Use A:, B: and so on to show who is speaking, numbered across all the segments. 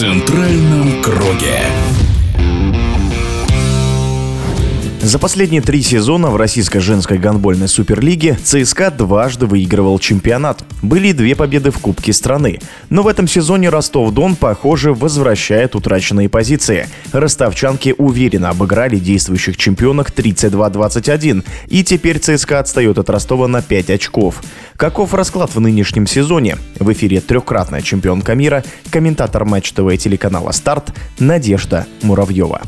A: центральном круге.
B: За последние три сезона в российской женской гандбольной суперлиге ЦСКА дважды выигрывал чемпионат. Были две победы в Кубке страны. Но в этом сезоне Ростов-Дон, похоже, возвращает утраченные позиции. Ростовчанки уверенно обыграли действующих чемпионок 32-21. И теперь ЦСКА отстает от Ростова на 5 очков. Каков расклад в нынешнем сезоне? В эфире трехкратная чемпионка мира, комментатор Матч ТВ телеканала «Старт» Надежда Муравьева.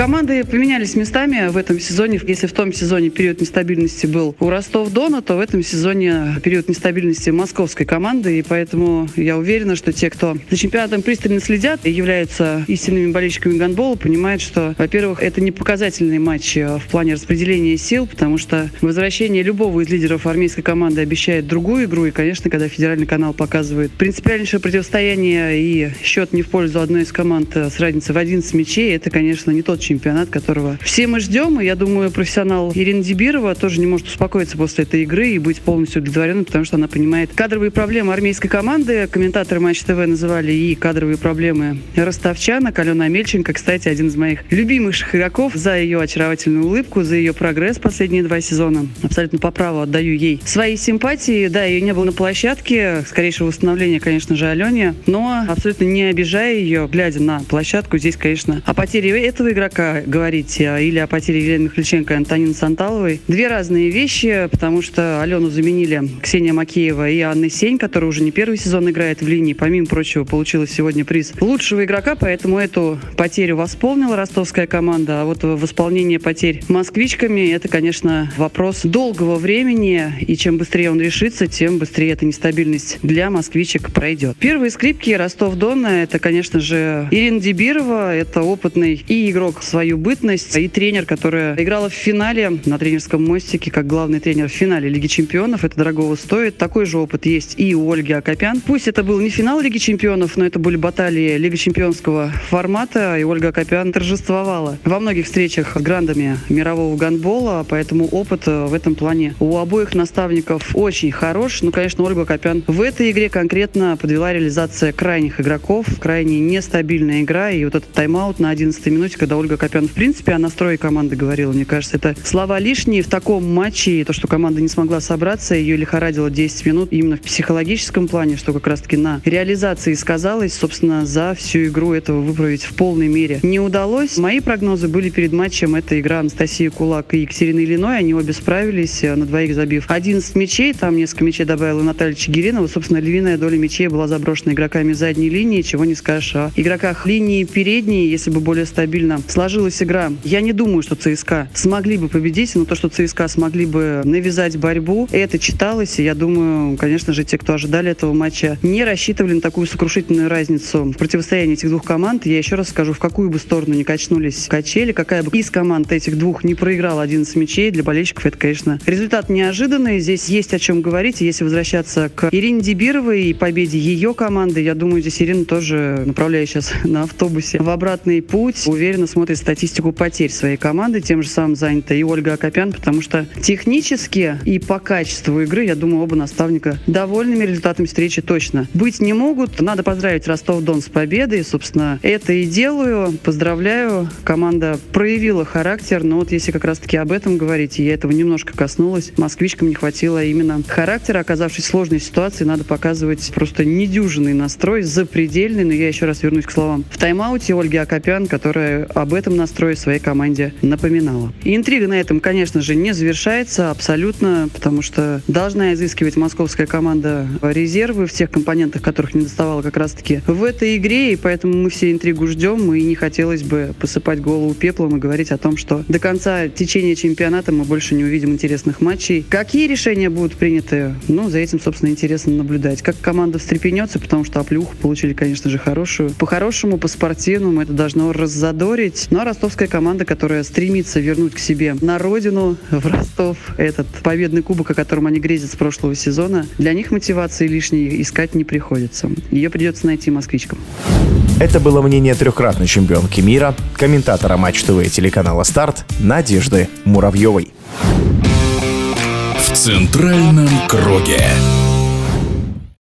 C: Команды поменялись местами в этом сезоне. Если в том сезоне период нестабильности был у Ростов-Дона, то в этом сезоне период нестабильности московской команды. И поэтому я уверена, что те, кто за чемпионатом пристально следят и являются истинными болельщиками гандбола, понимают, что, во-первых, это не показательный матч э, в плане распределения сил, потому что возвращение любого из лидеров армейской команды обещает другую игру. И, конечно, когда федеральный канал показывает принципиальнейшее противостояние и счет не в пользу одной из команд с разницей в 11 мячей, это, конечно, не тот чемпионат, которого все мы ждем. И я думаю, профессионал Ирина Дебирова тоже не может успокоиться после этой игры и быть полностью удовлетворенной, потому что она понимает кадровые проблемы армейской команды. Комментаторы Матч ТВ называли и кадровые проблемы ростовчанок. Алена Амельченко, кстати, один из моих любимых игроков за ее очаровательную улыбку, за ее прогресс последние два сезона. Абсолютно по праву отдаю ей свои симпатии. Да, ее не было на площадке. Скорейшего восстановления, конечно же, Алене. Но абсолютно не обижая ее, глядя на площадку, здесь, конечно, о потере этого игрока пока говорить или о потере Елены Михальченко и Антонины Санталовой. Две разные вещи, потому что Алену заменили Ксения Макеева и Анны Сень, которая уже не первый сезон играет в линии. Помимо прочего, получила сегодня приз лучшего игрока, поэтому эту потерю восполнила ростовская команда. А вот восполнение потерь москвичками, это, конечно, вопрос долгого времени. И чем быстрее он решится, тем быстрее эта нестабильность для москвичек пройдет. Первые скрипки Ростов-Дона, это, конечно же, Ирина Дебирова, это опытный и игрок свою бытность. И тренер, которая играла в финале на тренерском мостике, как главный тренер в финале Лиги Чемпионов. Это дорогого стоит. Такой же опыт есть и у Ольги Акопян. Пусть это был не финал Лиги Чемпионов, но это были баталии Лиги Чемпионского формата, и Ольга Акопян торжествовала во многих встречах с грандами мирового гандбола, поэтому опыт э, в этом плане у обоих наставников очень хорош. Ну, конечно, Ольга Акопян в этой игре конкретно подвела реализация крайних игроков, крайне нестабильная игра, и вот этот тайм-аут на 11 минуте, когда Ольга Копян, в принципе, о настрое команды говорила. Мне кажется, это слова лишние в таком матче. И то, что команда не смогла собраться, ее лихорадило 10 минут именно в психологическом плане, что как раз-таки на реализации сказалось. Собственно, за всю игру этого выправить в полной мере не удалось. Мои прогнозы были перед матчем. Это игра Анастасии Кулак и Екатерины Ильиной. Они обе справились, э, на двоих забив 11 мячей. Там несколько мячей добавила Наталья Чигиринова. Собственно, львиная доля мячей была заброшена игроками задней линии. Чего не скажешь о игроках линии передней, если бы более стабильно сложилась игра. Я не думаю, что ЦСКА смогли бы победить, но то, что ЦСКА смогли бы навязать борьбу, это читалось. И я думаю, конечно же, те, кто ожидали этого матча, не рассчитывали на такую сокрушительную разницу в противостоянии этих двух команд. Я еще раз скажу, в какую бы сторону не качнулись качели, какая бы из команд этих двух не проиграла 11 мячей, для болельщиков это, конечно, результат неожиданный. Здесь есть о чем говорить. Если возвращаться к Ирине Дебировой и победе ее команды, я думаю, здесь Ирина тоже, направляя сейчас на автобусе в обратный путь, уверенно смотрит статистику потерь своей команды. Тем же самым занята и Ольга Акопян, потому что технически и по качеству игры, я думаю, оба наставника довольными результатами встречи точно быть не могут. Надо поздравить Ростов-Дон с победой. Собственно, это и делаю. Поздравляю. Команда проявила характер. Но вот если как раз-таки об этом говорить, я этого немножко коснулась, москвичкам не хватило именно характера. Оказавшись в сложной ситуации, надо показывать просто недюжинный настрой, запредельный. Но я еще раз вернусь к словам. В тайм-ауте Ольги Акопян, которая об этом настрое своей команде напоминала. И интрига на этом, конечно же, не завершается абсолютно, потому что должна изыскивать московская команда резервы в тех компонентах, которых не доставала как раз-таки в этой игре, и поэтому мы все интригу ждем, и не хотелось бы посыпать голову пеплом и говорить о том, что до конца течения чемпионата мы больше не увидим интересных матчей. Какие решения будут приняты? Ну, за этим, собственно, интересно наблюдать. Как команда встрепенется, потому что оплюху получили, конечно же, хорошую. По-хорошему, по-спортивному это должно раззадорить. Ну, а ростовская команда, которая стремится вернуть к себе на родину, в Ростов, этот победный кубок, о котором они грезят с прошлого сезона, для них мотивации лишней искать не приходится. Ее придется найти москвичкам.
B: Это было мнение трехкратной чемпионки мира, комментатора Матч ТВ телеканала «Старт» Надежды Муравьевой.
A: В центральном круге.